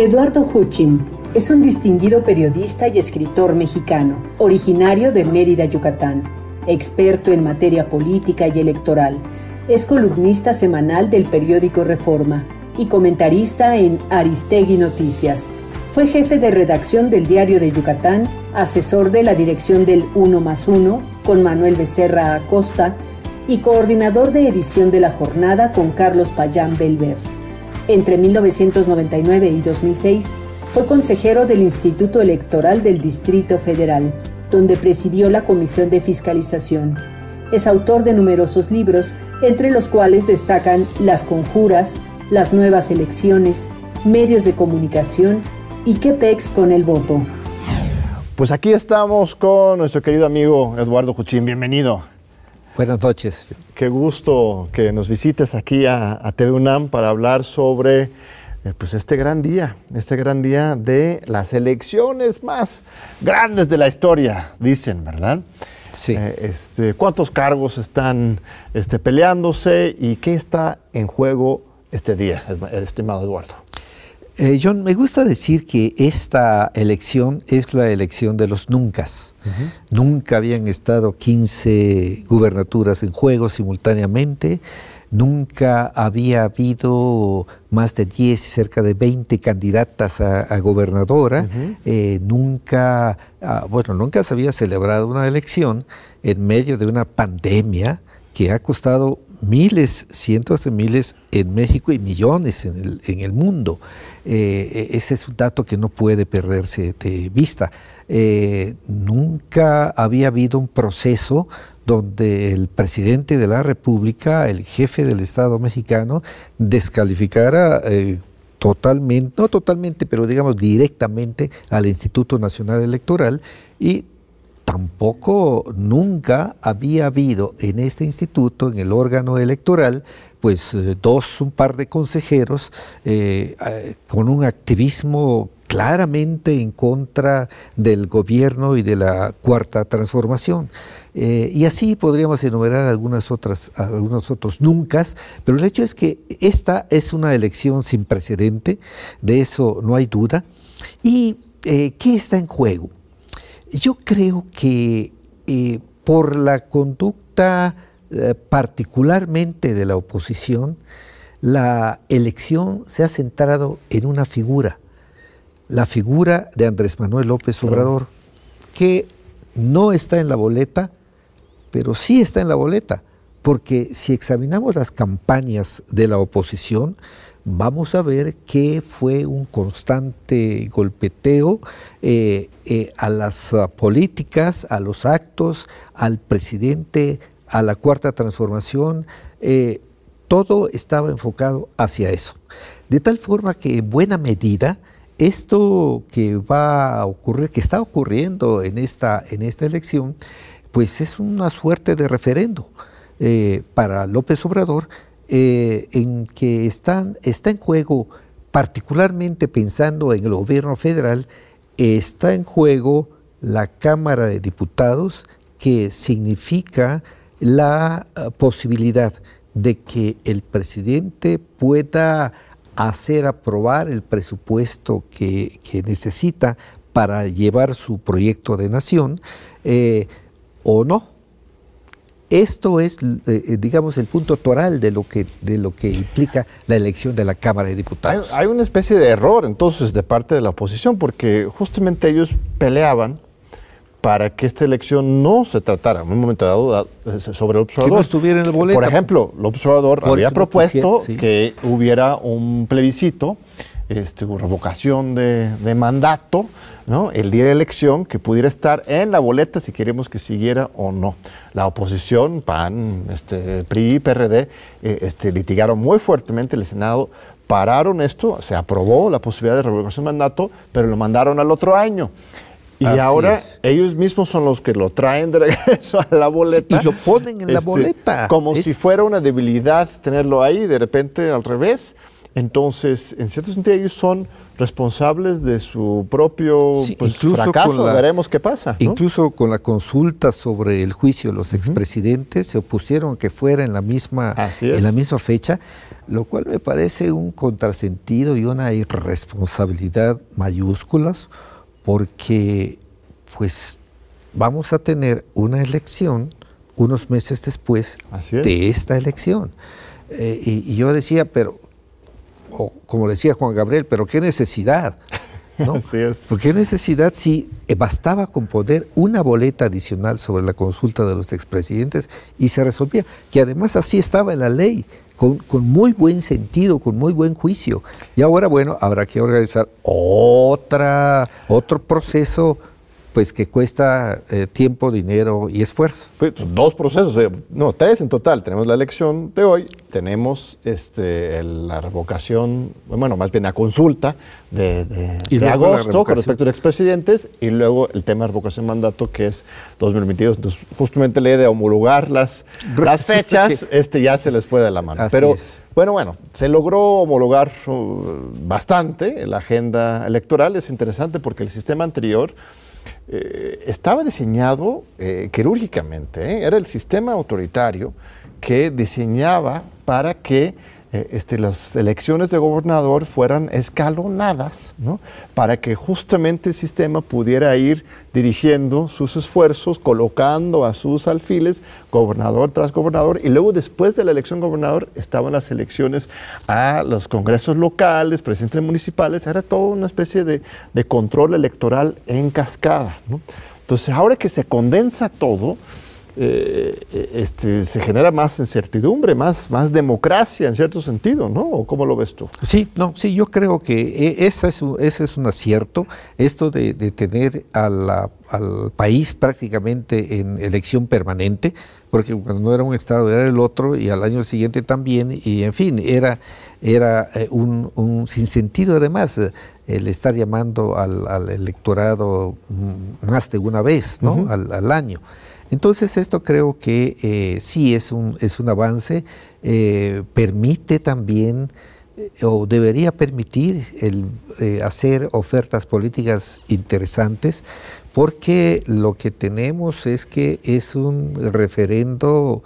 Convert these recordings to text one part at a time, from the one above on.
Eduardo Huchin es un distinguido periodista y escritor mexicano, originario de Mérida, Yucatán, experto en materia política y electoral. Es columnista semanal del periódico Reforma y comentarista en Aristegui Noticias. Fue jefe de redacción del Diario de Yucatán, asesor de la dirección del 1 más 1 con Manuel Becerra Acosta y coordinador de edición de la jornada con Carlos Payán Belver. Entre 1999 y 2006 fue consejero del Instituto Electoral del Distrito Federal, donde presidió la Comisión de Fiscalización. Es autor de numerosos libros, entre los cuales destacan Las Conjuras, Las Nuevas Elecciones, Medios de Comunicación y qué pex con el voto. Pues aquí estamos con nuestro querido amigo Eduardo Juchín. Bienvenido. Buenas noches. Qué gusto que nos visites aquí a, TV UNAM para hablar sobre eh, pues este gran día, este gran día de las elecciones más grandes de la historia, dicen, ¿verdad? Sí. Eh, este, ¿Cuántos cargos están este, peleándose y qué está en juego este día, estimado Eduardo? Eh, John, me gusta decir que esta elección es la elección de los nunca. Nunca habían estado 15 gubernaturas en juego simultáneamente. Nunca había habido más de 10, cerca de 20 candidatas a, gobernadora. Eh, nunca, ah, bueno, nunca se había celebrado una elección en medio de una pandemia que ha costado miles, cientos de miles en México y millones en el, en el mundo. Eh, ese es un dato que no puede perderse de vista. Eh, nunca había habido un proceso donde el presidente de la República, el jefe del Estado mexicano, descalificara eh, totalmente, no totalmente, pero digamos directamente al Instituto Nacional Electoral y tampoco nunca había habido en este instituto, en el órgano electoral, pues eh, dos, un par de consejeros eh, eh, con un activismo claramente en contra del gobierno y de la cuarta transformación. y así podríamos enumerar algunas otras, algunos otros nunca, pero el hecho es que esta es una elección sin precedente, de eso no hay duda. ¿Y qué está en juego? Yo creo que por la conducta eh, particularmente de la oposición, la elección se ha centrado en una figura, la figura de Andrés Manuel López Obrador, que no está en la boleta, pero sí está en la boleta, porque si examinamos las campañas de la oposición, vamos a ver que fue un constante golpeteo eh, eh, a las políticas, a los actos, al presidente, a la cuarta transformación, eh, todo estaba enfocado hacia eso. De tal forma que en buena medida esto que va a ocurrir, que está ocurriendo en esta, en esta elección, pues es una suerte de referendo eh, para López Obrador, eh, en que está en juego, particularmente pensando en el gobierno federal, está en juego la Cámara de Diputados, que significa la eh, posibilidad de que el presidente pueda hacer aprobar el presupuesto que, necesita para llevar su proyecto de nación eh, o no. Esto es, eh, digamos, el punto toral de lo, que, de lo que implica la elección de la Cámara de Diputados. hay una especie de error entonces de parte de la oposición, porque justamente ellos peleaban para que esta elección no se tratara en un momento dado eh, sobre el observador. Que no estuviera en el boleto. Por ejemplo, el observador había propuesto que hubiera un plebiscito, este, revocación de, mandato, ¿no? el día de elección, que pudiera estar en la boleta si queremos que siguiera o no. La oposición, PAN, este, PRI, PRD, eh, este, litigaron muy fuertemente el Senado pararon esto, se aprobó la posibilidad de revocación de mandato, pero lo mandaron al otro año. Y ahora ellos mismos son los que lo traen de regreso a la boleta. y lo ponen en la este, boleta. Como si fuera una debilidad tenerlo ahí, de repente al revés. Entonces, en cierto sentido, ellos son responsables de su propio pues, fracaso. Veremos qué pasa. Incluso con la consulta sobre el juicio los expresidentes, se opusieron a que fuera en la, misma, en la misma fecha, lo cual me parece un contrasentido y una irresponsabilidad mayúsculas, porque pues vamos a tener una elección unos meses después de esta elección. Eh, y, yo decía, pero, como decía Juan Gabriel, pero qué necesidad. ¿no? ¿Por qué necesidad si eh, bastaba con poner una boleta adicional sobre la consulta de los expresidentes y se resolvía? Que además así estaba en la ley, con, con, muy buen sentido, con muy buen juicio. Y ahora, bueno, habrá que organizar otra, otro proceso pues que cuesta eh, tiempo, dinero y esfuerzo. Pues, dos procesos, eh, no, tres en total. Tenemos la elección de hoy, tenemos este, la revocación, bueno, más bien la consulta de, de, agosto con respecto a los expresidentes y luego el tema de revocación de mandato que es 2022. Entonces, justamente la idea de homologar las, las fechas, este ya se les fue de la mano. Pero bueno, bueno, se logró homologar uh, bastante la agenda electoral. Es interesante porque el sistema anterior eh, estaba diseñado eh, quirúrgicamente, ¿eh? era el sistema autoritario que diseñaba para que eh, este, las elecciones de gobernador fueran escalonadas, para que justamente el sistema pudiera ir dirigiendo sus esfuerzos, colocando a sus alfiles, gobernador tras gobernador, y luego después de la elección gobernador estaban las elecciones a los congresos locales, presidentes municipales, era toda una especie de, control electoral en cascada. Entonces, ahora que se condensa todo, eh, este, se genera más incertidumbre, más, más democracia en cierto sentido, ¿no? ¿Cómo lo ves tú? Sí, no, sí, yo creo que e, ese es un, ese es un acierto, esto de, tener al país prácticamente en elección permanente, porque cuando no era un Estado era el otro y al año siguiente también, y en fin, era, era eh, un, un sinsentido además el estar llamando al, electorado más de una vez, ¿no? al, al año. Entonces esto creo que eh, sí es un, es un avance, eh, permite también eh, o debería permitir el, hacer ofertas políticas interesantes porque lo que tenemos es que es un referendo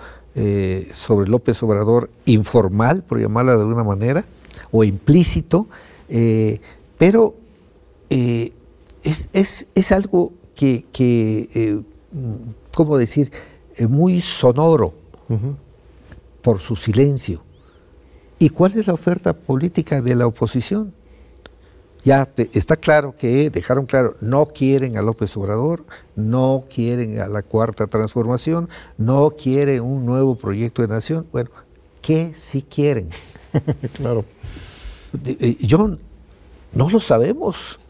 sobre López Obrador informal, por llamarla de alguna manera, o implícito, pero es, es, es, algo que, que ¿cómo decir?, eh, muy sonoro por su silencio. ¿Y cuál es la oferta política de la oposición? Ya está claro que dejaron claro, no quieren a López Obrador, no quieren a la cuarta transformación, no quieren un nuevo proyecto de nación. Bueno, ¿qué sí quieren? claro. Eh, yo no lo sabemos,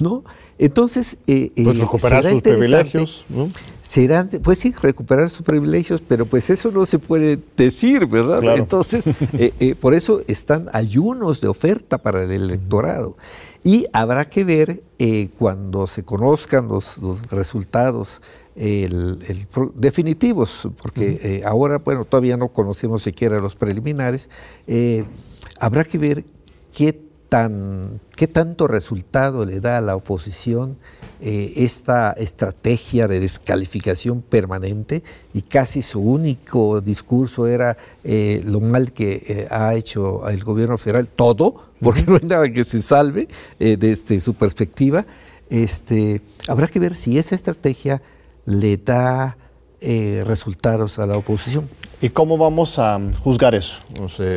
¿no? Entonces, eh, eh, pues recuperar sus privilegios, ¿no? pues sí, recuperar sus privilegios, pero pues eso no se puede decir, ¿verdad? Entonces, eh, por eso están ayunos de oferta para el electorado. Y habrá que ver cuando se conozcan los, resultados definitivos, porque ahora, bueno, todavía no conocemos siquiera los preliminares, habrá que ver qué qué tanto resultado le da a la oposición eh, esta estrategia de descalificación permanente y casi su único discurso era eh, lo mal que eh, ha hecho el gobierno federal, todo, porque no hay nada que se salve desde su perspectiva. Este, habrá que ver si esa estrategia le da resultados a la oposición. ¿Y cómo vamos a juzgar eso?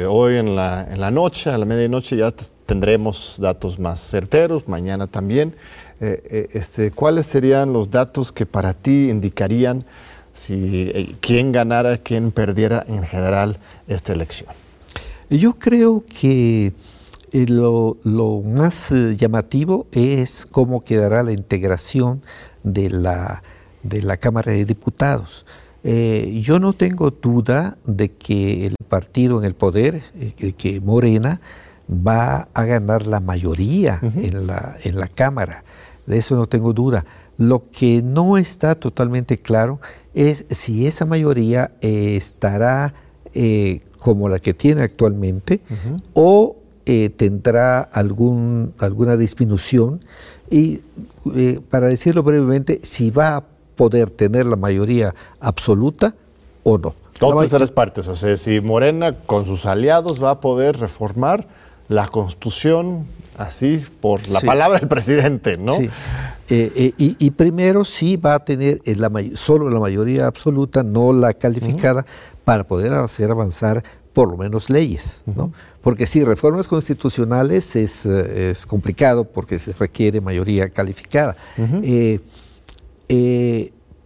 hoy en la, en la noche, a la medianoche, ya tendremos datos más certeros, mañana también. Eh, eh, este, ¿Cuáles serían los datos que para ti indicarían si eh, quién ganara, quién perdiera en general esta elección? Yo creo que lo, más llamativo es cómo quedará la integración de la, de la Cámara de Diputados. yo no tengo duda de que el partido en el poder, que Morena, va a ganar la mayoría en, la, en la Cámara. De eso no tengo duda. Lo que no está totalmente claro es si esa mayoría eh, estará eh, como la que tiene actualmente o eh, tendrá algún, alguna disminución y, para decirlo brevemente, si va a poder tener la mayoría absoluta o no. Dos terceras partes, o sea, si Morena con sus aliados va a poder reformar la constitución así por la palabra del presidente, ¿no? Sí. Eh, eh, y, primero sí va a tener la, solo la mayoría absoluta, no la calificada, para poder hacer avanzar por lo menos leyes, ¿no? Porque sí, reformas constitucionales es, eh, es, complicado porque se requiere mayoría calificada.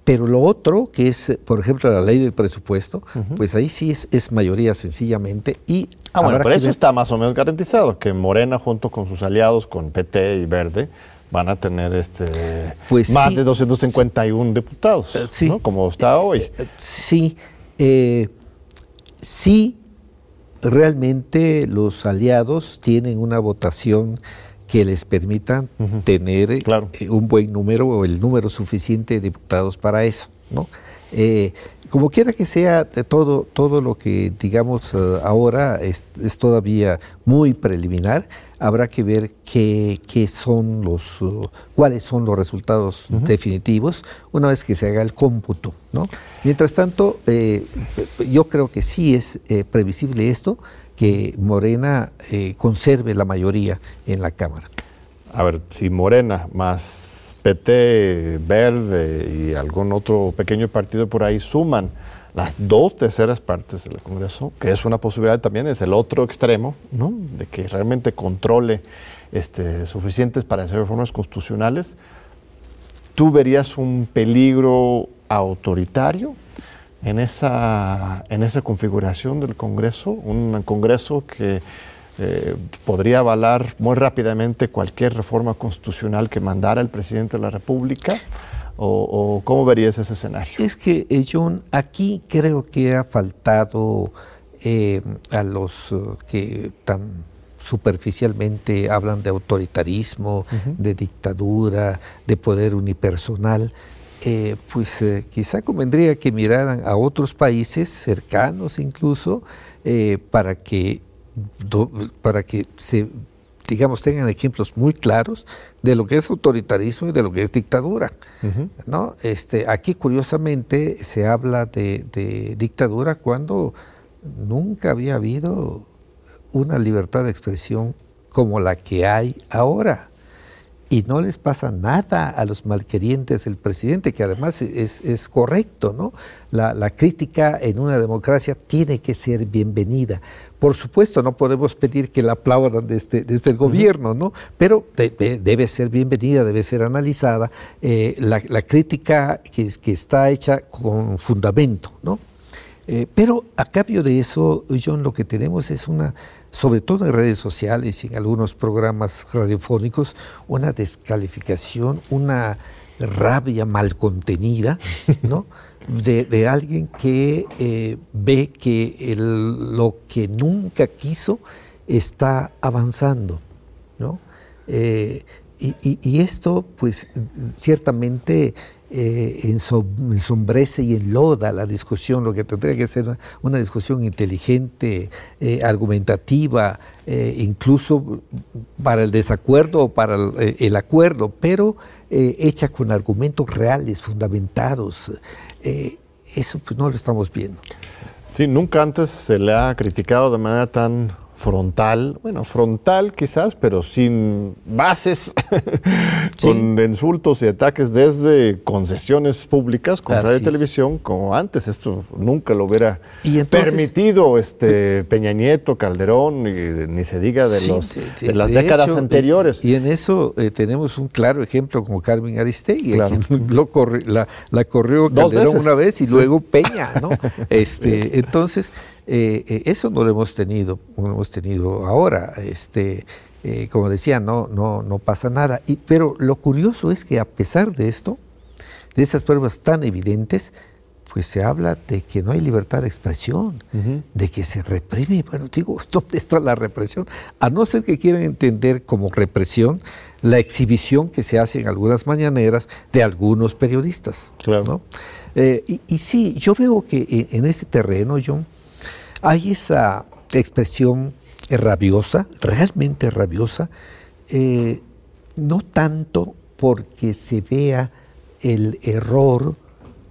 Pero lo otro, que es, por ejemplo, la ley del presupuesto, pues ahí sí es, es, mayoría sencillamente. Y ah, bueno, pero eso está más o menos garantizado, que Morena junto con sus aliados, con PT y Verde, van a tener este pues más de 251 diputados, eh, ¿no? como está hoy. Eh, eh, sí, sí, realmente los aliados tienen una votación que les permita tener un buen número o el número suficiente de diputados para eso, ¿no? como quiera que sea, todo, todo lo que digamos ahora es, es todavía muy preliminar habrá que ver qué, son los, uh, cuáles son los resultados definitivos una vez que se haga el cómputo. ¿no? Mientras tanto, eh, yo creo que sí es eh, previsible esto, que Morena eh, conserve la mayoría en la Cámara. A ver, si Morena más PT, Verde y algún otro pequeño partido por ahí suman las dos terceras partes del Congreso, que es una posibilidad también, es el otro extremo, ¿no? de que realmente controle este, suficientes para hacer reformas constitucionales, ¿tú verías un peligro autoritario en esa, en esa configuración del Congreso? Un Congreso que eh, podría avalar muy rápidamente cualquier reforma constitucional que mandara el presidente de la República ¿O, cómo verías ese escenario? Es que, eh, John, aquí creo que ha faltado eh, a los uh, que tan superficialmente hablan de autoritarismo, de dictadura, de poder unipersonal, eh, pues quizá convendría que miraran a otros países cercanos incluso para que para que se digamos, tengan ejemplos muy claros de lo que es autoritarismo y de lo que es dictadura. ¿no? este, aquí, curiosamente, se habla de, dictadura cuando nunca había habido una libertad de expresión como la que hay ahora. Y no les pasa nada a los malquerientes del presidente, que además es, correcto, ¿no? La, la, crítica en una democracia tiene que ser bienvenida. Por supuesto, no podemos pedir que la aplaudan desde, desde el gobierno, ¿no? Pero debe ser bienvenida, debe ser analizada eh, la, crítica que, que, está hecha con fundamento, ¿no? Eh, pero a cambio de eso, John, lo que tenemos es una, sobre todo en redes sociales y en algunos programas radiofónicos, una descalificación, una rabia mal contenida, ¿no? de, alguien que eh, ve que lo que nunca quiso está avanzando, ¿no? Eh, y, esto, pues, ciertamente eh, ensombrece y enloda la discusión, lo que tendría que ser una, discusión inteligente, argumentativa, incluso para el desacuerdo o para el acuerdo, pero hecha con argumentos reales, fundamentados. Eh, eso pues no lo estamos viendo. Sí, nunca antes se le ha criticado de manera tan frontal, bueno, frontal quizás, pero sin bases, con insultos y ataques desde concesiones públicas con radio y televisión, como antes. Esto nunca lo hubiera permitido este Peña Nieto, Calderón, y, ni se diga de, los, de, las décadas anteriores. Y, en eso eh, tenemos un claro ejemplo como Carmen Aristegui, lo la, la, corrió Calderón una vez y luego Peña, ¿no? este, entonces, eh, eh, eso no lo hemos tenido, no lo hemos tenido ahora. Este, eh, como decía, no, no, no pasa nada. Y, pero lo curioso es que a pesar de esto, de esas pruebas tan evidentes, pues se habla de que no hay libertad de expresión, de que se reprime. Bueno, digo, ¿dónde está la represión? A no ser que quieran entender como represión la exhibición que se hace en algunas mañaneras de algunos periodistas. Claro. y, y, sí, yo veo que en, en este terreno, John, hay esa expresión rabiosa, realmente rabiosa, eh, no tanto porque se vea el error,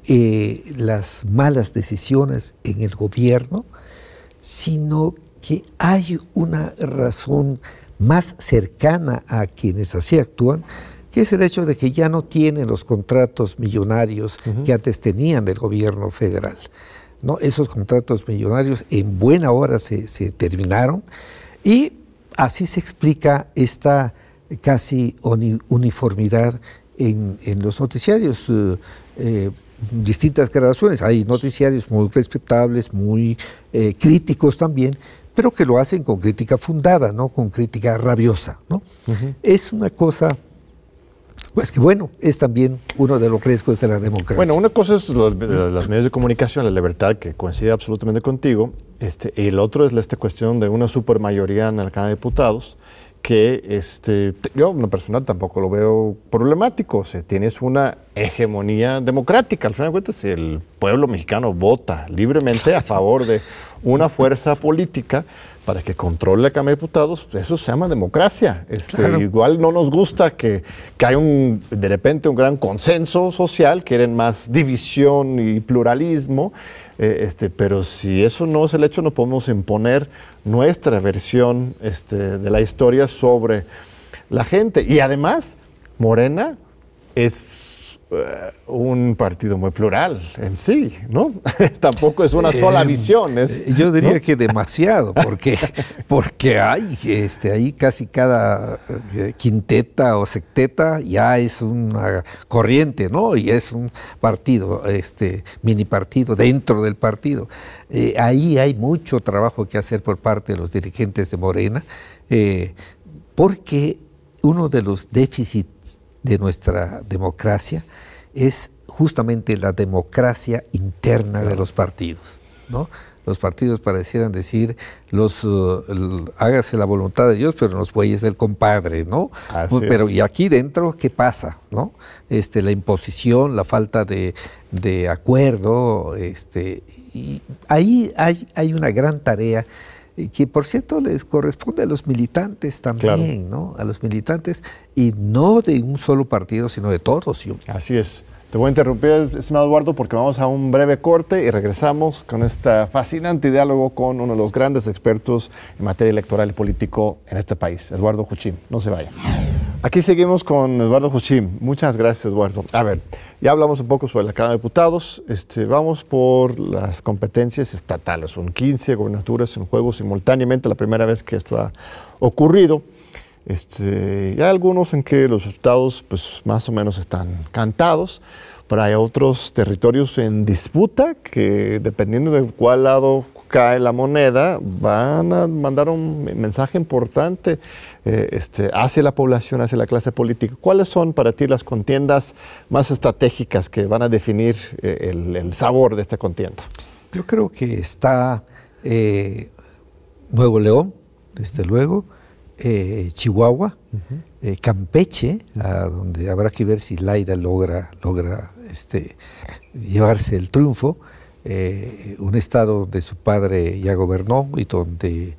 eh, las malas decisiones en el gobierno, sino que hay una razón más cercana a quienes así actúan, que es el hecho de que ya no tienen los contratos millonarios que antes tenían del gobierno federal. ¿No? Esos contratos millonarios en buena hora se, terminaron y así se explica esta casi uniformidad en, los noticiarios. Eh, eh, distintas gradaciones. Hay noticiarios muy respetables, muy eh, críticos también, pero que lo hacen con crítica fundada, no con crítica rabiosa. ¿no? Es una cosa pues que bueno, es también uno de los riesgos de la democracia. Bueno, una cosa es los, medios de comunicación, la libertad, que coincide absolutamente contigo, este, y el otro es esta cuestión de una supermayoría en la Cámara de Diputados, que este, yo, en lo personal, tampoco lo veo problemático. O sea, tienes una hegemonía democrática. Al final de cuentas, si el pueblo mexicano vota libremente a favor de una fuerza política, para que controle la Cámara de Diputados, eso se llama democracia. Este, Igual no nos gusta que, que haya un, de repente un gran consenso social, quieren más división y pluralismo, eh, este, pero si eso no es el hecho, no podemos imponer nuestra versión este, de la historia sobre la gente. Y además, Morena es un partido muy plural en sí, ¿no? Tampoco es una sola eh, visión. Es, eh, yo diría que demasiado, porque, porque hay este, ahí casi cada quinteta o secteta ya es una corriente, ¿no? Y es un partido, este mini partido dentro del partido. ahí hay mucho trabajo que hacer por parte de los dirigentes de Morena, porque uno de los déficits de nuestra democracia es justamente la democracia interna de los partidos. ¿no? Los partidos parecieran decir, los, uh, hágase la voluntad de Dios, pero los bueyes del compadre, ¿no? pero y aquí dentro, ¿qué pasa? ¿no? Este, la imposición, la falta de, acuerdo, este, y ahí hay, hay una gran tarea que por cierto les corresponde a los militantes también, ¿no? A los militantes y no de un solo partido, sino de todos. Así es. Te voy a interrumpir, estimado Eduardo, porque vamos a un breve corte y regresamos con este fascinante diálogo con uno de los grandes expertos en materia electoral y político en este país, Eduardo Juchín. No se vaya. Aquí seguimos con Eduardo Juchín. Muchas gracias, Eduardo. A ver, ya hablamos un poco sobre la Cámara de Diputados. Este, vamos por las competencias estatales. Son 15 gobernaturas en juego simultáneamente, la primera vez que esto ha ocurrido. Este, hay algunos en que los resultados pues, más o menos están cantados, pero hay otros territorios en disputa que dependiendo de cuál lado cae la moneda, van a mandar un mensaje importante eh, este, hacia la población, hacia la clase política. ¿Cuáles son para ti las contiendas más estratégicas que van a definir eh, el, sabor de esta contienda? Yo creo que está eh, Nuevo León, desde luego, eh, Chihuahua, eh, Campeche, donde habrá que ver si Laida logra, logra este, llevarse el triunfo, eh, un estado donde su padre ya gobernó y donde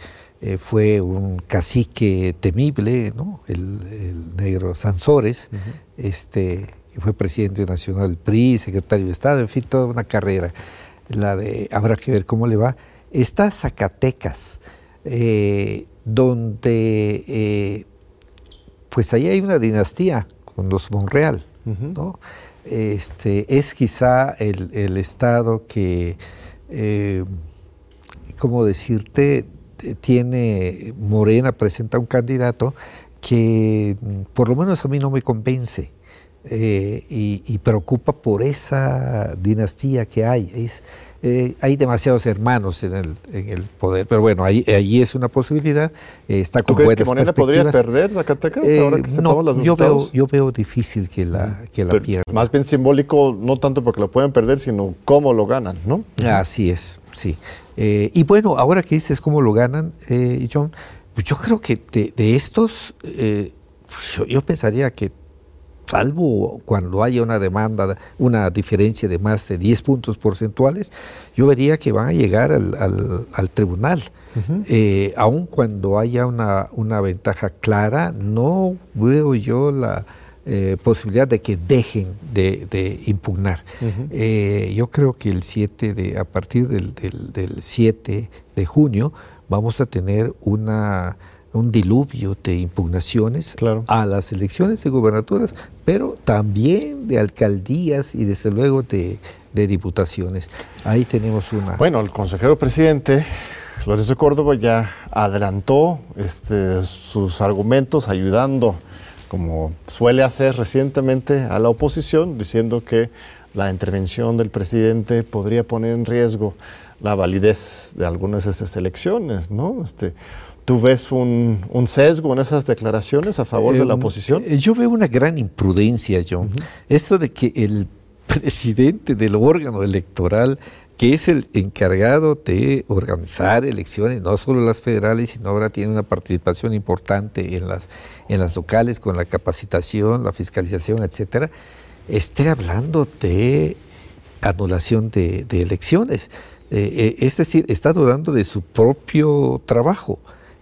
fue un cacique temible, ¿no? el, negro Sansores, este, fue presidente nacional del PRI, secretario de Estado, en fin, toda una carrera. La de, habrá que ver cómo le va. Está Zacatecas donde eh, pues ahí hay una dinastía con los Monreal, ¿no? Este, es quizá el, estado que, eh, ¿cómo decirte? Tiene, Morena presenta un candidato que por lo menos a mí no me convence. Eh, y, preocupa por esa dinastía que hay. Es, eh, hay demasiados hermanos en el, en el poder, pero bueno, ahí, ahí es una posibilidad. Eh, está con ¿Tú crees que Morena podría perder Zacatecas ahora que no, los yo veo, yo veo difícil que la, que la pierda. Más bien simbólico, no tanto porque lo pueden perder, sino cómo lo ganan, ¿no? Así es, sí. y bueno, ahora que dices cómo lo ganan, John, pues yo creo que de, de estos, yo pensaría que salvo cuando haya una demanda, una diferencia de más de 10 puntos porcentuales, yo vería que van a llegar al, tribunal. Eh, aun cuando haya una, una ventaja clara, no veo yo la, eh, posibilidad de que dejen de, impugnar. Eh, yo creo que el 7 de, a partir del, del, 7 de junio vamos a tener una, un diluvio de impugnaciones a las elecciones de gubernaturas, pero también de alcaldías y desde luego de, de diputaciones. Ahí tenemos una... Bueno, el consejero presidente Lorenzo Córdoba ya adelantó este, sus argumentos ayudando como suele hacer recientemente a la oposición, diciendo que la intervención del presidente podría poner en riesgo la validez de algunas de estas elecciones, ¿no? Este, ¿Tú ves un, sesgo en esas declaraciones a favor de la em, oposición? Eh, yo veo una gran imprudencia, John. Esto de que el presidente del órgano electoral que es el encargado de organizar elecciones, no solo las federales, sino ahora tiene una participación importante en las, en las locales con la capacitación, la fiscalización, etcétera, esté hablando de anulación de, elecciones. Eh, eh, es decir, está dudando de su propio trabajo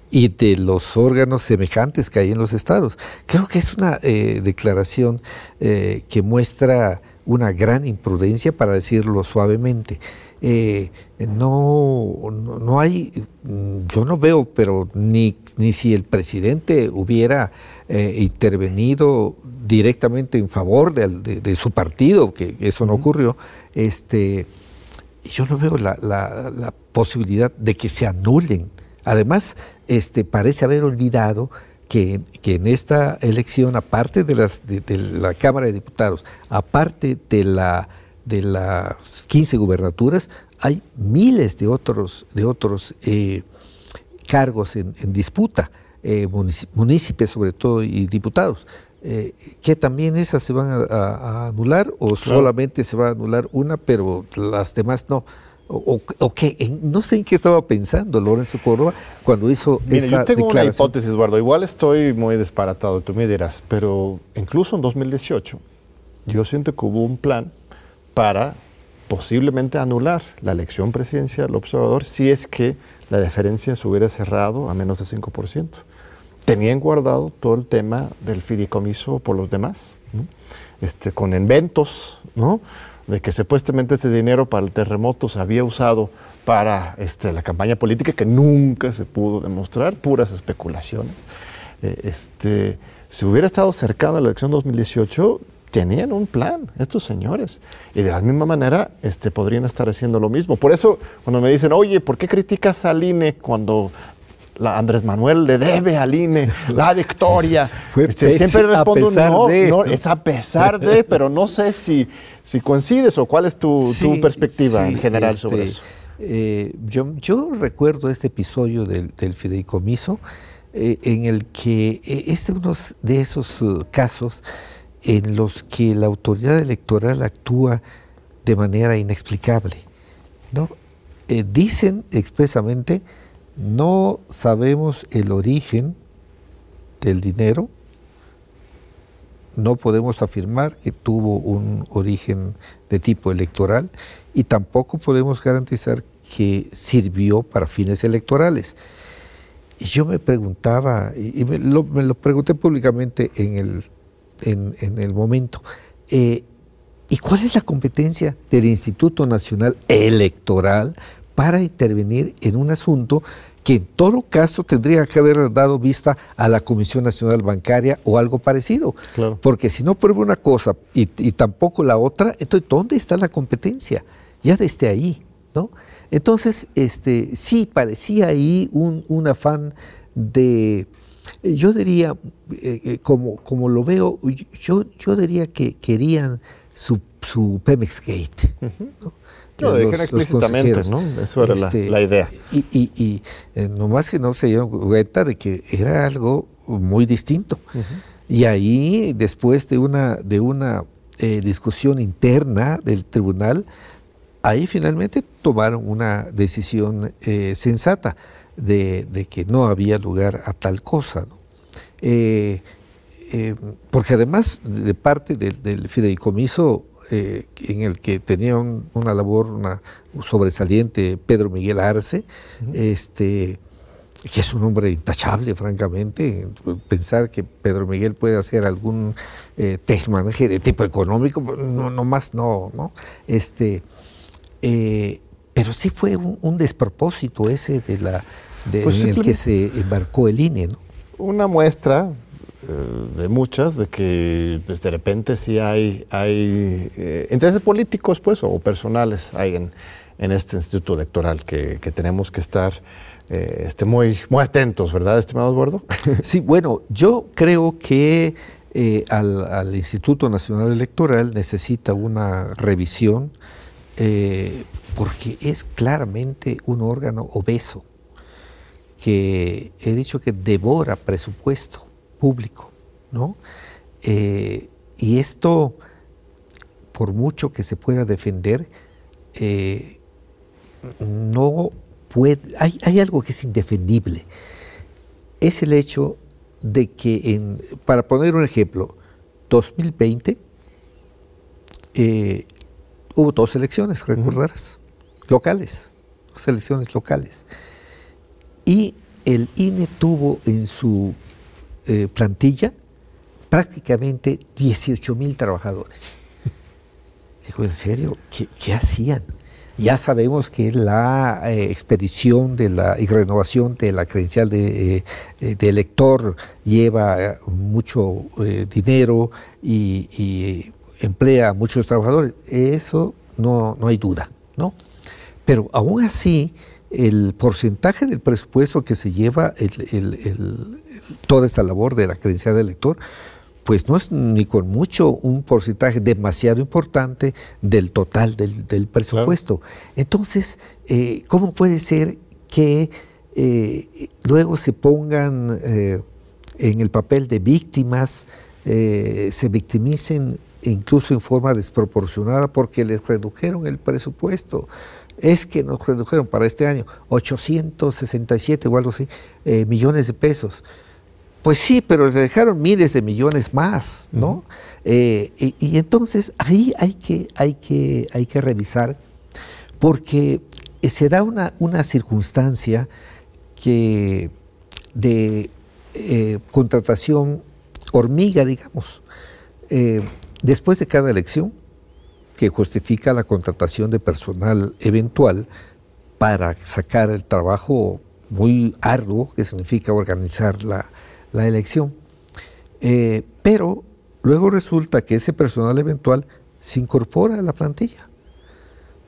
y de los órganos semejantes que hay en los estados. Creo que es una eh, declaración que muestra una gran imprudencia, para decirlo suavemente. Eh, no, no, hay, yo no veo, pero ni, ni si el presidente hubiera eh, intervenido directamente en favor de, su partido, que eso no ocurrió, este, yo no veo la, posibilidad de que se anulen. Además, este, parece haber olvidado que, que, en esta elección, aparte de, las, de, la Cámara de Diputados, aparte de la de las 15 gubernaturas, hay miles de otros, de otros eh, cargos en, disputa, eh, municipios sobre todo y diputados. Eh, que también esas se van a, anular o solamente se va a anular una, pero las demás no. O, o, no sé en qué estaba pensando Lorenzo Córdoba cuando hizo Mire, esa yo tengo una hipótesis, Eduardo. Igual estoy muy disparatado, tú me dirás, pero incluso en 2018 yo siento que hubo un plan para posiblemente anular la elección presidencial del observador si es que la diferencia se hubiera cerrado a menos de 5%. Tenían guardado todo el tema del fideicomiso por los demás, este, con inventos, ¿no? De que supuestamente este dinero para el terremoto se había usado para este, la campaña política que nunca se pudo demostrar, puras especulaciones. Eh, este, si hubiera estado cercano a la elección 2018, tenían un plan, estos señores. Y de la misma manera este, podrían estar haciendo lo mismo. Por eso, cuando me dicen, oye, ¿por qué criticas al INE cuando la Andrés Manuel le debe al INE la victoria? Este, siempre respondo, no, no, es a pesar de, pero no sé si, si coincides o cuál es tu, perspectiva en general sobre este, eso. Eh, yo, yo, recuerdo este episodio del, fideicomiso eh, en el que eh, este es uno de esos casos en los que la autoridad electoral actúa de manera inexplicable. ¿no? Eh, dicen expresamente, no sabemos el origen del dinero, no podemos afirmar que tuvo un origen de tipo electoral y tampoco podemos garantizar que sirvió para fines electorales. Y yo me preguntaba, y me lo pregunté públicamente en el en, el momento. Eh, ¿Y cuál es la competencia del Instituto Nacional Electoral para intervenir en un asunto que en todo caso tendría que haber dado vista a la Comisión Nacional Bancaria o algo parecido? Porque si no prueba una cosa y, tampoco la otra, entonces ¿dónde está la competencia? Ya desde ahí, ¿no? Entonces, este, sí, parecía ahí un, un afán de eh, yo diría, eh, eh, como, como lo veo, yo, yo diría que querían su, su Pemex Gate. ¿no? Explícitamente, ¿no? Eso era la, este, idea. Y, y, y nomás que no se dieron cuenta de que era algo muy distinto. Y ahí, después de una, de una discusión interna del tribunal, ahí finalmente tomaron una decisión sensata de, que no había lugar a tal cosa. Eh, eh, porque además de parte del, fideicomiso eh, en el que tenía una labor una sobresaliente Pedro Miguel Arce, este, que es un hombre intachable, francamente. Pensar que Pedro Miguel puede hacer algún eh, de tipo económico, no, no más, no, ¿no? Este, eh, pero sí fue un, despropósito ese de la pues en el que se embarcó el INE, ¿no? Una muestra de muchas de que pues, de repente sí hay, hay eh, intereses políticos, pues, o personales hay en, este instituto electoral que, que tenemos que estar eh, esté muy, muy atentos, ¿verdad, estimado Eduardo? Sí, bueno, yo creo que eh, al, Instituto Nacional Electoral necesita una revisión eh, porque es claramente un órgano obeso que he dicho que devora presupuesto público, ¿no? y esto, por mucho que se pueda defender, no hay, algo que es indefendible. Es el hecho de que, en, para poner un ejemplo, 2020 eh, hubo dos elecciones, recordarás, locales, dos elecciones locales. Y el INE tuvo en su eh, plantilla prácticamente 18 mil trabajadores. Dijo, ¿en serio? ¿Qué hacían? Ya sabemos que la eh, expedición de la, y renovación de la credencial de, eh, elector lleva mucho dinero y, emplea a muchos trabajadores. Eso no, hay duda, ¿no? Pero aún así, el porcentaje del presupuesto que se lleva toda esta labor de la credencial de elector pues no es ni con mucho un porcentaje demasiado importante del total del, presupuesto. Entonces, eh, ¿cómo puede ser que eh, luego se pongan eh, en el papel de víctimas, se victimicen incluso en forma desproporcionada porque les redujeron el presupuesto? Es que nos redujeron para este año 867 o algo así millones de pesos. Pues sí, pero les dejaron miles de millones más, ¿no? Eh, y, entonces ahí hay que, hay que, hay que revisar, porque se da una, una circunstancia que de eh, contratación hormiga, digamos, eh, después de cada elección, que justifica la contratación de personal eventual para sacar el trabajo muy arduo, que significa organizar la, la elección. Eh, pero luego resulta que ese personal eventual se incorpora a la plantilla.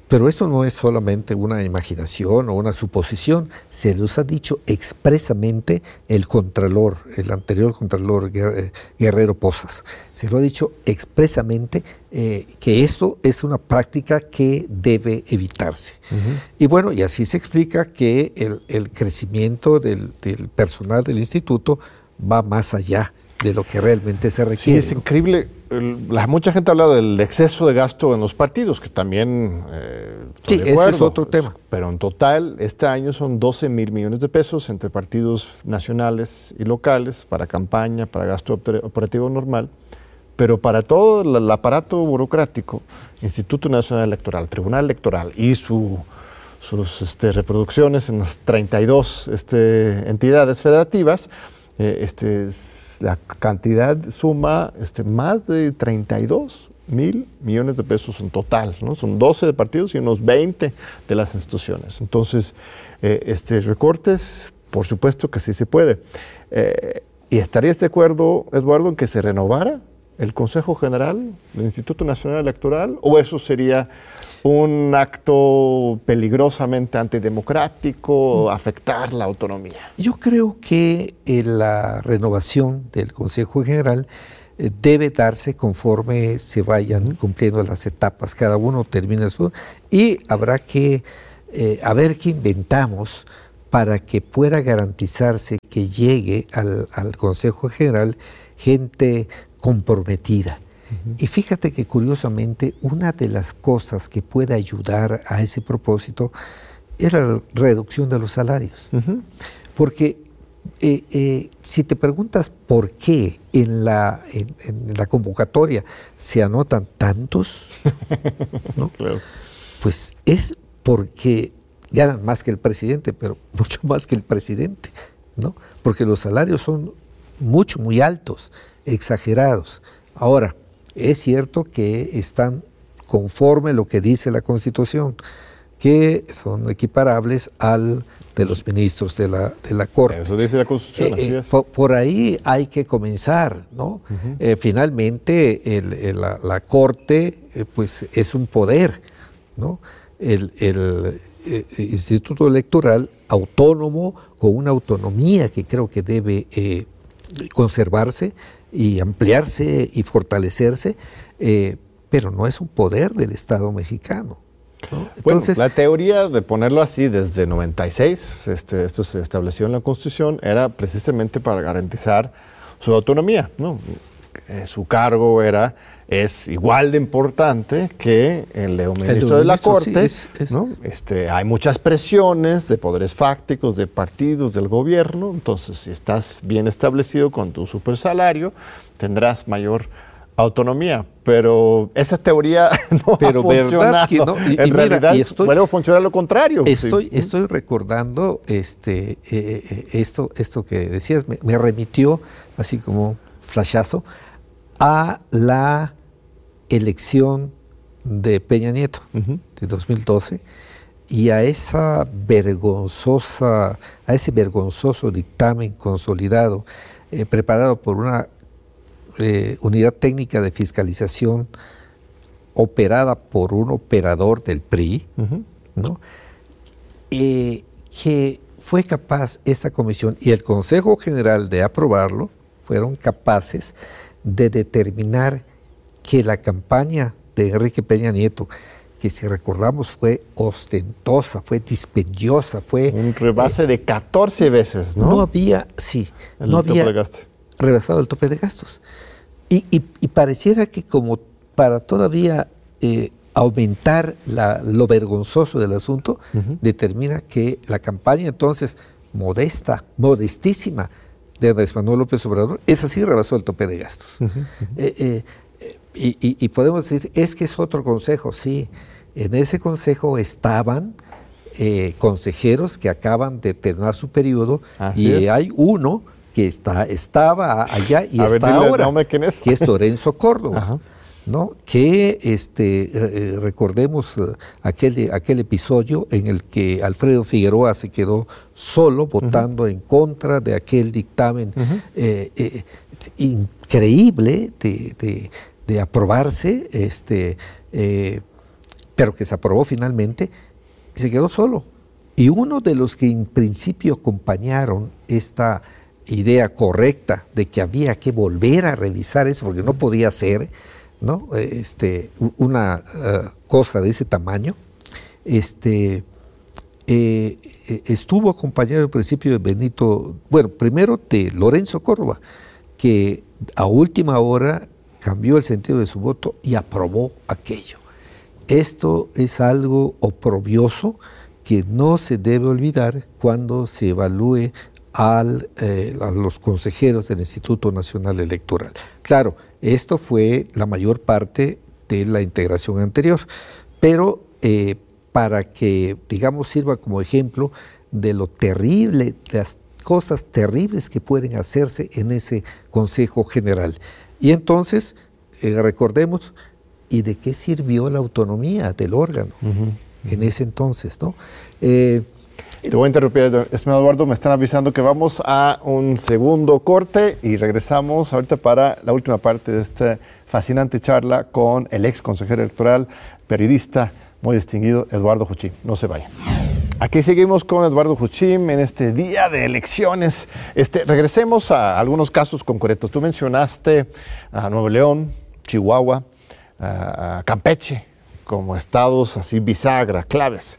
Pero esto no es solamente una imaginación o una suposición, se los ha dicho expresamente el Contralor, el anterior Contralor eh, Guerrero Posas. Se lo ha dicho expresamente eh, que esto es una práctica que debe evitarse. Y bueno, y así se explica que el, crecimiento del, del personal del instituto va más allá de lo que realmente se requiere. Sí, es increíble. La, mucha gente ha hablado del exceso de gasto en los partidos, que también... Eh, sí, ese es otro tema. Pero en total, este año son 12 mil millones de pesos entre partidos nacionales y locales para campaña, para gasto operativo normal. Pero para todo el, aparato burocrático, Instituto Nacional Electoral, Tribunal Electoral y su, sus este, reproducciones en las 32 este, entidades federativas, eh, este, la cantidad suma este, más de 32 mil millones de pesos en total, ¿no? Son 12 de partidos y unos 20 de las instituciones. Entonces, eh, este, recortes, por supuesto que sí se puede. Eh, ¿Y estarías de acuerdo, Eduardo, en que se renovara el Consejo General del Instituto Nacional Electoral? ¿O eso sería un acto peligrosamente antidemocrático, afectar la autonomía? Yo creo que eh, la renovación del Consejo General eh, debe darse conforme se vayan cumpliendo las etapas, cada uno termina su... y habrá que eh, a ver qué inventamos para que pueda garantizarse que llegue al, al Consejo General gente comprometida. Y fíjate que curiosamente una de las cosas que puede ayudar a ese propósito es la reducción de los salarios. Porque eh, eh, si te preguntas por qué en la, en, la convocatoria se anotan tantos, pues es porque ganan más que el presidente, pero mucho más que el presidente, ¿no? Porque los salarios son mucho, muy altos, exagerados. Ahora, es cierto que están conforme lo que dice la Constitución, que son equiparables al de los ministros de la, de la Corte. Eso dice la Constitución, así eh, es. Por, ahí hay que comenzar, ¿no? Eh, finalmente, la, Corte, eh, pues, es un poder, ¿no? El, Instituto Electoral autónomo, con una autonomía que creo que debe conservarse y ampliarse y fortalecerse, pero no es un poder del Estado mexicano. Entonces, la teoría de ponerlo así desde 96, este, esto se estableció en la Constitución, era precisamente para garantizar su autonomía. ¿no? Eh, su cargo era es igual de importante que el de un ministro de, la Corte. Este, hay muchas presiones de poderes fácticos, de partidos, del gobierno. Entonces, si estás bien establecido con tu super salario, tendrás mayor autonomía, pero esa teoría no pero ha funcionado. Que no. en realidad, estoy, funciona lo contrario. Estoy, estoy recordando este, eh, eh, esto, esto que decías, me, remitió, así como flashazo, a la elección de Peña Nieto de 2012 y a esa vergonzosa, a ese vergonzoso dictamen consolidado eh, preparado por una eh, unidad técnica de fiscalización operada por un operador del PRI, ¿no? Eh, que fue capaz esta comisión y el Consejo General de aprobarlo, fueron capaces de determinar que la campaña de Enrique Peña Nieto, que si recordamos fue ostentosa, fue dispendiosa, fue... Un rebase de 14 veces, ¿no? No había, sí, no había rebasado el tope de gastos. Y, pareciera que como para todavía eh, aumentar lo vergonzoso del asunto, determina que la campaña entonces modesta, modestísima de Andrés Manuel López Obrador, es así rebasó el tope de gastos. Eh, y, podemos decir, es que es otro consejo, sí. En ese consejo estaban consejeros que acaban de terminar su periodo y hay uno que está, estaba allá y está ahora, que es Lorenzo Córdoba. ¿no? que este, eh, eh, recordemos eh, aquel, aquel episodio en el que Alfredo Figueroa se quedó solo votando en contra de aquel dictamen increíble de, de, aprobarse, este, pero que se aprobó finalmente, se quedó solo. Y uno de los que en principio acompañaron esta idea correcta de que había que volver a revisar eso, porque no podía ser ¿no? este, una eh, cosa de ese tamaño. Este, eh, eh, estuvo acompañado al principio de Benito, bueno, primero de Lorenzo Córdoba, que a última hora cambió el sentido de su voto y aprobó aquello. Esto es algo oprobioso que no se debe olvidar cuando se evalúe eh, a los consejeros del Instituto Nacional Electoral. Claro, esto fue la mayor parte de la integración anterior, pero eh, para que, digamos, sirva como ejemplo de lo terrible, de las cosas terribles que pueden hacerse en ese Consejo General. Y entonces, eh, recordemos, ¿y de qué sirvió la autonomía del órgano en ese entonces? ¿no? Te voy a interrumpir, estimado Eduardo, me están avisando que vamos a un segundo corte y regresamos ahorita para la última parte de esta fascinante charla con el ex consejero electoral, periodista muy distinguido, Eduardo Juchín. No se vayan. Aquí seguimos con Eduardo Juchín en este día de elecciones. Este, regresemos a algunos casos concretos. Tú mencionaste a Nuevo León, Chihuahua, Campeche como estados así bisagra, claves.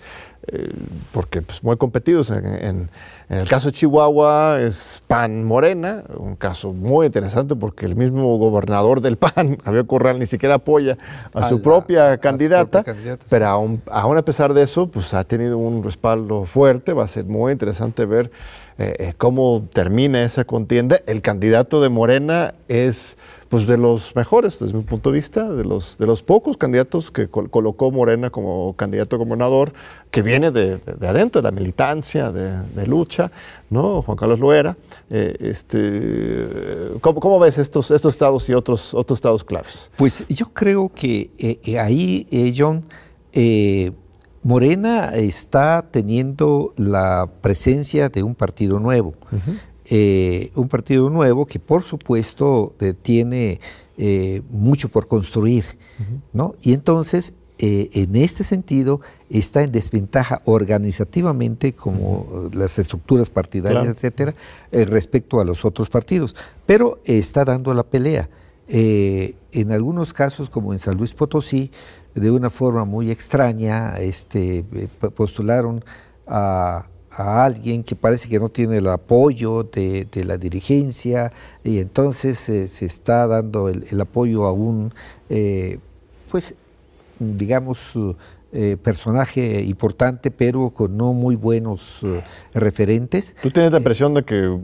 Eh, porque pues, muy competidos. En, el caso de Chihuahua es PAN Morena, un caso muy interesante porque el mismo gobernador del PAN, Javier Corral, ni siquiera apoya a, su, propia candidata, pero aún, a pesar de eso, pues ha tenido un respaldo fuerte, va a ser muy interesante ver eh, cómo termina esa contienda. El candidato de Morena es pues de los mejores desde mi punto de vista, de los, de los pocos candidatos que colocó Morena como candidato a gobernador, que viene de, adentro, de la militancia, de, lucha, ¿no? Juan Carlos Loera. Eh, este, ¿cómo, ves estos, estos estados y otros, otros estados claves? Pues yo creo que eh, eh, ahí, John, Morena está teniendo la presencia de un partido nuevo. Eh, un partido nuevo que por supuesto eh, tiene eh, mucho por construir, ¿no? Y entonces, en este sentido, está en desventaja organizativamente como las estructuras partidarias, etcétera, respecto a los otros partidos, pero está dando la pelea. en algunos casos, como en San Luis Potosí, de una forma muy extraña, este, postularon a a alguien que parece que no tiene el apoyo de, la dirigencia y entonces eh, se está dando el, apoyo a un, eh, pues, digamos, eh, personaje importante, pero con no muy buenos referentes. ¿Tú tienes la impresión de que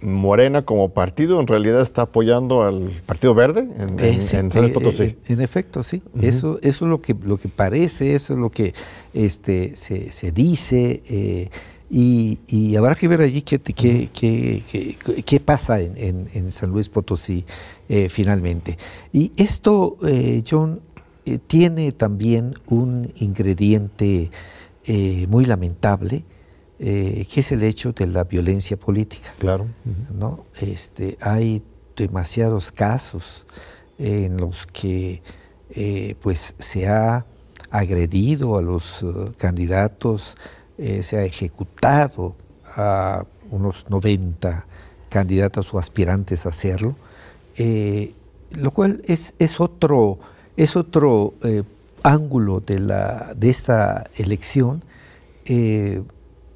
Morena como partido en realidad está apoyando al Partido Verde en, San Luis Potosí. En, efecto, sí. eso, eso es lo que, lo que parece, eso es lo que este, se, se dice. Y, habrá que ver allí qué, qué, pasa en, San Luis Potosí eh, finalmente. Y esto, eh, John, eh, tiene también un ingrediente muy lamentable, que es el hecho de la violencia política. Claro. ¿no? este, hay demasiados casos en los que pues se ha agredido a los candidatos, eh, se ha ejecutado a unos 90 candidatos o aspirantes a hacerlo, eh, lo cual es, es otro, es otro eh, ángulo de, la, de esta elección,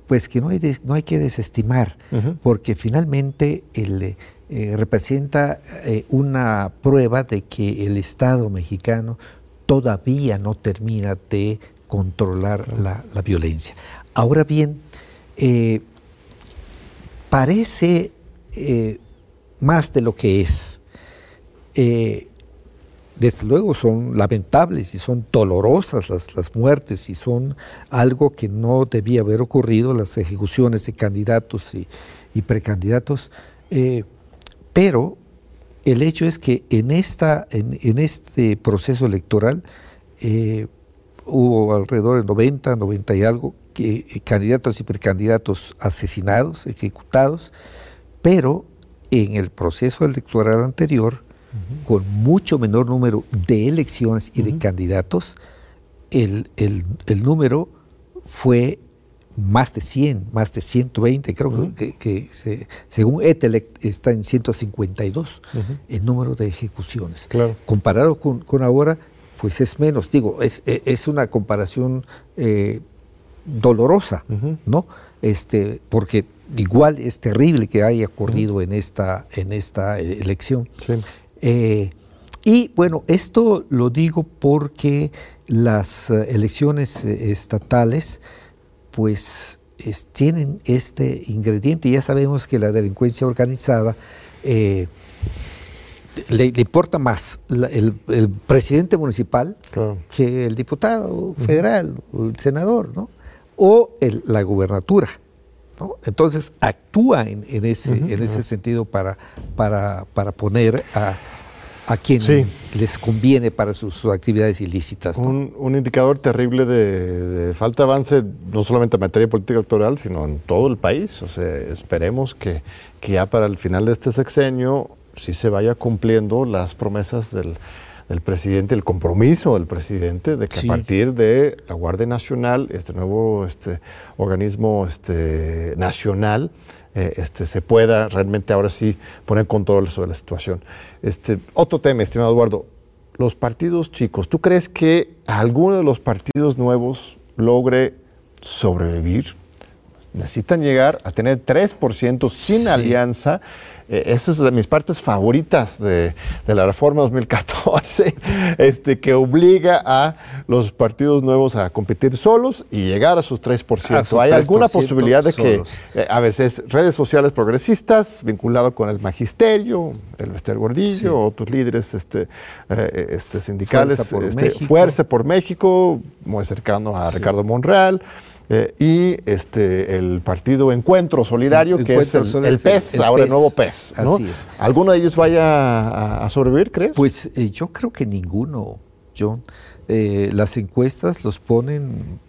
pues que no hay, no hay que desestimar, porque finalmente el, representa una prueba de que el Estado mexicano todavía no termina de controlar la, la, violencia. Ahora bien, eh, parece eh, más de lo que es. Eh, desde luego son lamentables y son dolorosas las, muertes y son algo que no debía haber ocurrido, las ejecuciones de candidatos y, precandidatos, pero el hecho es que en, esta, en, este proceso electoral hubo alrededor de 90, 90 y algo eh, candidatos y precandidatos asesinados, ejecutados, pero en el proceso electoral anterior, con mucho menor número de elecciones y de candidatos, el, número fue más de 100, más de 120, creo que, según Etelec está en 152 el número de ejecuciones. Comparado con, ahora, pues es menos. Digo, es, es una comparación eh, dolorosa, ¿no? Este, porque igual es terrible que haya ocurrido en, esta, en esta eh, elección. Eh, y bueno, esto lo digo porque las eh, elecciones estatales, pues tienen este ingrediente. Ya sabemos que la delincuencia organizada le, importa más el, presidente municipal que el diputado federal o el senador, ¿no? O la gubernatura. Entonces actúa en, ese, en ese sentido para, para, para poner a, a quien les conviene para sus, actividades ilícitas. Un, un, indicador terrible de, falta de avance, no solamente en materia política electoral, sino en todo el país. O sea, esperemos que, que ya para el final de este sexenio sí se vaya cumpliendo las promesas del del presidente, el compromiso del presidente de que a partir de la Guardia Nacional, este nuevo este, organismo este, nacional, eh, este, se pueda realmente ahora sí poner control sobre la situación. Este, otro tema, estimado Eduardo, los partidos chicos, ¿tú crees que alguno de los partidos nuevos logre sobrevivir? Necesitan llegar a tener 3% sin alianza. Eh, esa es de mis partes favoritas de, la reforma 2014, este, que obliga a los partidos nuevos a competir solos y llegar a sus 3%. ¿Hay alguna posibilidad de que eh, a veces redes sociales progresistas vinculado con el magisterio, el Vester Gordillo o tus líderes este, eh, este, sindicales, Fuerza por, este, Fuerza por México, muy cercano a Ricardo Monreal, eh, y este, el partido Encuentro Solidario, que es el, PES, ahora el nuevo PES. ¿Alguno de ellos vaya a, sobrevivir, crees? Pues eh, yo creo que ninguno, John. Eh, las encuestas los ponen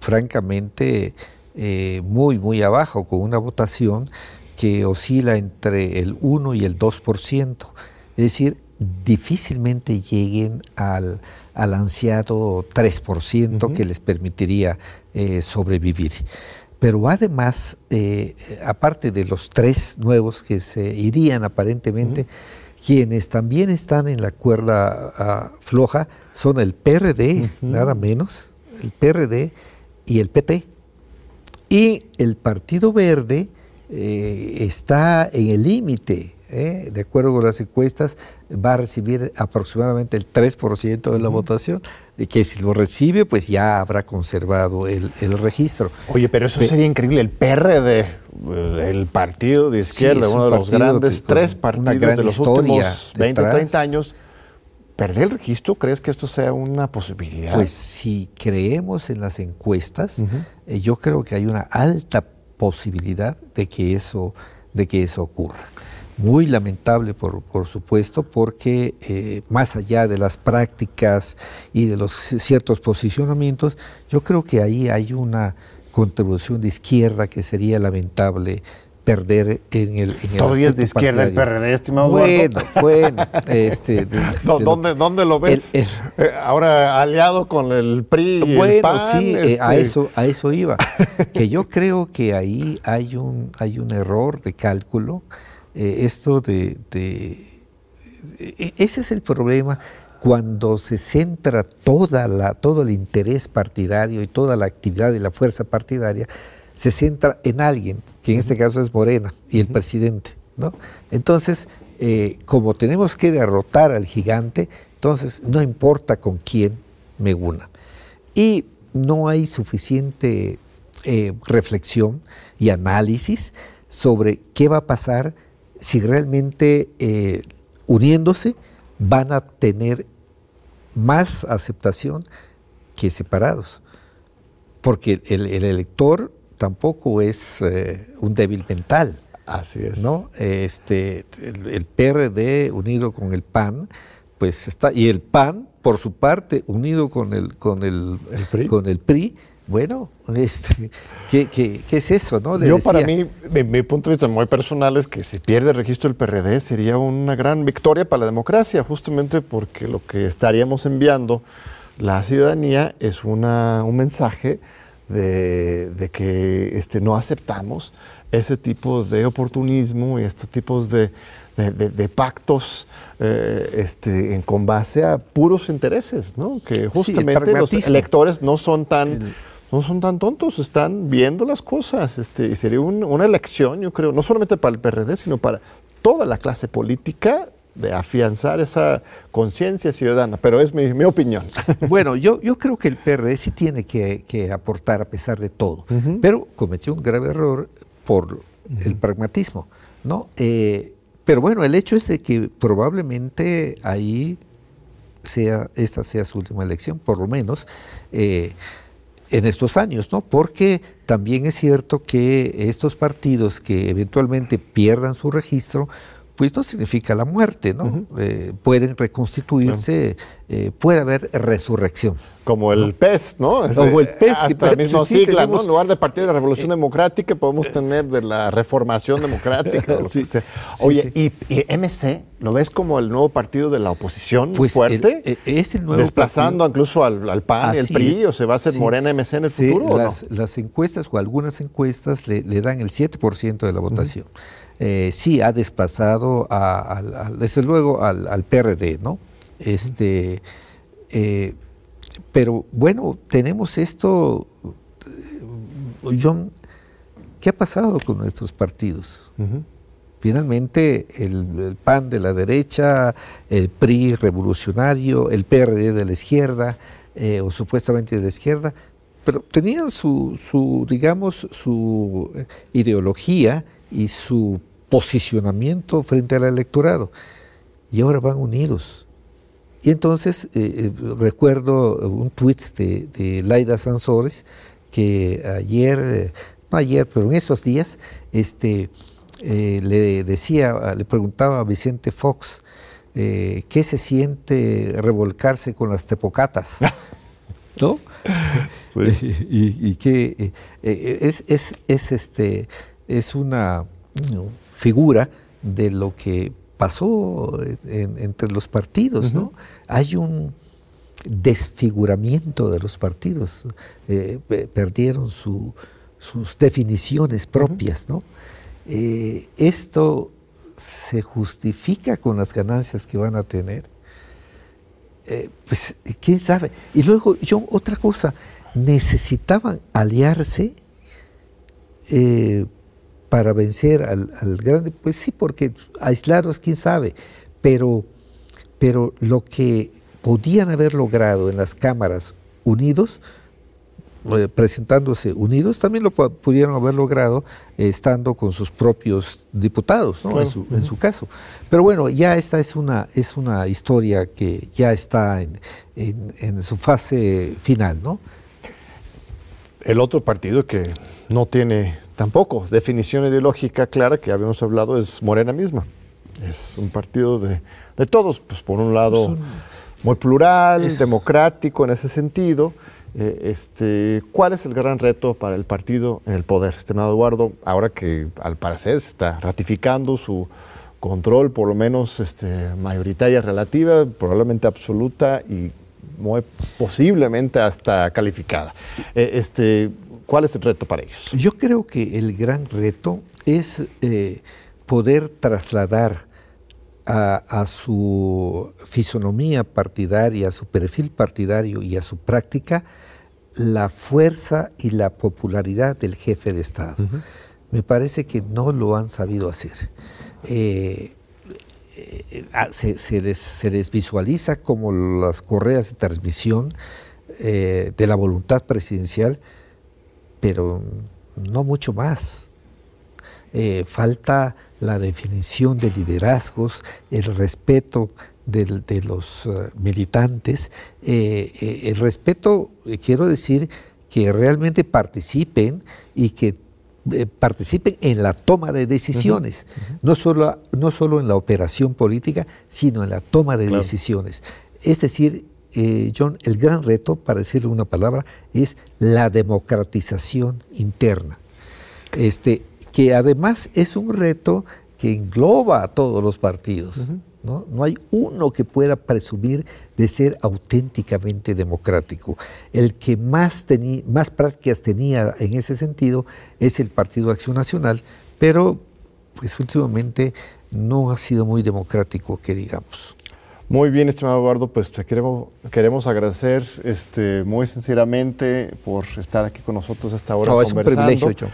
francamente muy, muy abajo, con una votación que oscila entre el 1 y el 2%. Es decir, difícilmente lleguen al, al ansiado 3% que les permitiría eh, sobrevivir. Pero además, eh, aparte de los tres nuevos que se irían aparentemente, quienes también están en la cuerda ah, floja son el PRD, nada menos, el PRD y el PT. Y el Partido Verde eh, está en el límite ¿eh? de acuerdo con las encuestas, va a recibir aproximadamente el 3% de la votación, y que si lo recibe, pues ya habrá conservado el, registro. Oye, pero eso sería increíble. El PRD, eh, el partido de izquierda, uno de los grandes tres partidos de los últimos 20, 30 años, ¿perder el registro? ¿Crees que esto sea una posibilidad? Pues si creemos en las encuestas, eh, yo creo que hay una alta posibilidad de que eso, de que eso ocurra muy lamentable por, por supuesto, porque eh, más allá de las prácticas y de los ciertos posicionamientos, yo creo que ahí hay una contribución de izquierda que sería lamentable perder en el en Todavía es de izquierda el PRD, estimado Bueno, bueno. Este, ¿Dónde, ¿Dónde, lo ves? Eh, ahora aliado con el PRI y bueno, el PAN, sí, eh, a, este. eso, a eso iba. que yo creo que ahí hay un, hay un error de cálculo eh, esto de, e, Ese es el problema cuando se centra toda la, todo el interés partidario y toda la actividad de la fuerza partidaria, se centra en alguien, que en este caso es Morena y el presidente. ¿no? Entonces, eh, como tenemos que derrotar al gigante, entonces no importa con quién me una. Y no hay suficiente eh, reflexión y análisis sobre qué va a pasar si realmente eh, uniéndose van a tener más aceptación que separados. Porque el, elector tampoco es eh, un débil mental. Así es. ¿no? Este, el, PRD unido con el PAN, pues está, y el PAN, por su parte, unido con el, con el, con el PRI bueno, este, ¿qué, es eso? No? Yo para mí, mi, punto de vista muy personal es que si pierde el registro del PRD sería una gran victoria para la democracia, justamente porque lo que estaríamos enviando la ciudadanía es una, un mensaje de, que este, no aceptamos ese tipo de oportunismo y estos tipos de, pactos eh, este, con base a puros intereses, ¿no? que justamente los electores no son tan no son tan tontos, están viendo las cosas. Este, y sería una elección, yo creo, no solamente para el PRD, sino para toda la clase política de afianzar esa conciencia ciudadana, pero es mi, opinión. Bueno, yo, yo creo que el PRD sí tiene que, aportar a pesar de todo, pero cometió un grave error por el pragmatismo, ¿no? Eh, pero bueno, el hecho es de que probablemente ahí sea, esta sea su última elección, por lo menos. Eh, en estos años, ¿no? Porque también es cierto que estos partidos que eventualmente pierdan su registro, pues no significa la muerte, ¿no? Eh, pueden reconstituirse, eh, puede haber resurrección. Como el PES, ¿no? Como el PES. Hasta que, la sigla, ¿no? En lugar de Partido de la Revolución eh, Democrática, podemos tener de la Reformación Democrática. Oye, y, MC, ¿lo ves como el nuevo partido de la oposición pues fuerte? es el nuevo Desplazando incluso al, PAN y al PRI, o se va a hacer Morena MC en el futuro. Las, las encuestas o algunas encuestas le, dan el 7% de la votación. Eh, sí ha desplazado, a, desde luego, al, PRD, ¿no? Este, eh, pero bueno, tenemos esto, John, ¿qué ha pasado con nuestros partidos? Finalmente, el, PAN de la derecha, el PRI revolucionario, el PRD de la izquierda, eh, o supuestamente de la izquierda, pero tenían su, su, digamos, su ideología y su posicionamiento frente al electorado. Y ahora van unidos. Y entonces eh, eh, recuerdo un tuit de, de, Laida Sansores que ayer, no ayer, pero en esos días, este, eh, le decía, le preguntaba a Vicente Fox eh, qué se siente revolcarse con las tepocatas, ¿no? y, que eh, es, es, es, este, es una figura de lo que pasó entre los partidos, ¿no? Hay un desfiguramiento de los partidos, perdieron sus definiciones propias, ¿no? Eh, esto se justifica con las ganancias que van a tener. Eh, pues quién sabe. Y luego, yo, otra cosa, necesitaban aliarse eh, para vencer al, al, grande. Pues sí, porque aislados, quién sabe. Pero, pero lo que podían haber logrado en las cámaras unidos, eh, presentándose unidos, también lo pudieron haber logrado eh, estando con sus propios diputados, ¿no? en, su, caso. Pero bueno, ya esta es una, es una historia que ya está en, en, su fase final, ¿no? El otro partido que no tiene tampoco definición ideológica clara, que habíamos hablado, es Morena misma. Es un partido de, de todos, pues por un lado muy plural, democrático en ese sentido, eh, este, ¿Cuál es el gran reto para el partido en el poder, estimado Eduardo, ahora que al parecer se está ratificando su control, por lo menos este, mayoritaria relativa, probablemente absoluta y muy posiblemente hasta calificada? Eh, este, ¿Cuál es el reto para ellos? Yo creo que el gran reto es eh, poder trasladar a, su fisonomía partidaria, a su perfil partidario y a su práctica la fuerza y la popularidad del jefe de Estado. Me parece que no lo han sabido hacer. Eh, eh, ah, se, se, les, visualiza como las correas de transmisión de la voluntad presidencial, pero no mucho más. falta la definición de liderazgos, el respeto de, los eh, militantes, eh, eh, el respeto, quiero decir, que realmente participen y que participen en la toma de decisiones, No, solo, no solo en la operación política, sino en la toma de decisiones. Es decir, John, el gran reto, para decirle una palabra, es la democratización interna. Este, que además es un reto que engloba a todos los partidos. ¿no? no hay uno que pueda presumir de ser auténticamente democrático. El que más, más prácticas tenía en ese sentido es el Partido Acción Nacional, pero pues últimamente no ha sido muy democrático, que digamos. Muy bien, estimado Eduardo, pues te queremos, queremos agradecer este, muy sinceramente por estar aquí con nosotros esta hora no, conversando. Es un privilegio,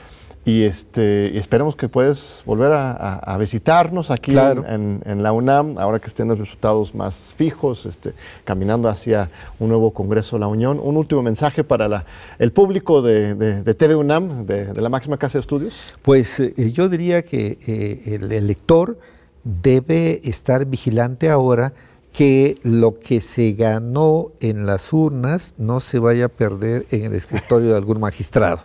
y, este, esperemos que puedas volver a, visitarnos aquí en, la UNAM, ahora que estén los resultados más fijos, este, caminando hacia un nuevo Congreso de la Unión. Un último mensaje para el público de, TV UNAM, de, la máxima casa de estudios. Pues eh, yo diría que eh, el elector debe estar vigilante ahora que lo que se ganó en las urnas no se vaya a perder en el escritorio de algún magistrado.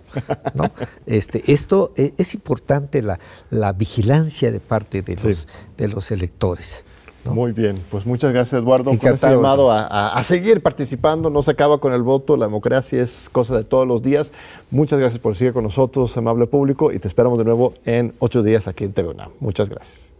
¿no? Este, esto e, es, importante, la, la, vigilancia de parte de los, de los electores. Muy bien, pues muchas gracias Eduardo por este llamado a, a, seguir participando, no se acaba con el voto, la democracia es cosa de todos los días. Muchas gracias por seguir con nosotros, amable público, y te esperamos de nuevo en ocho días aquí en TV Muchas gracias.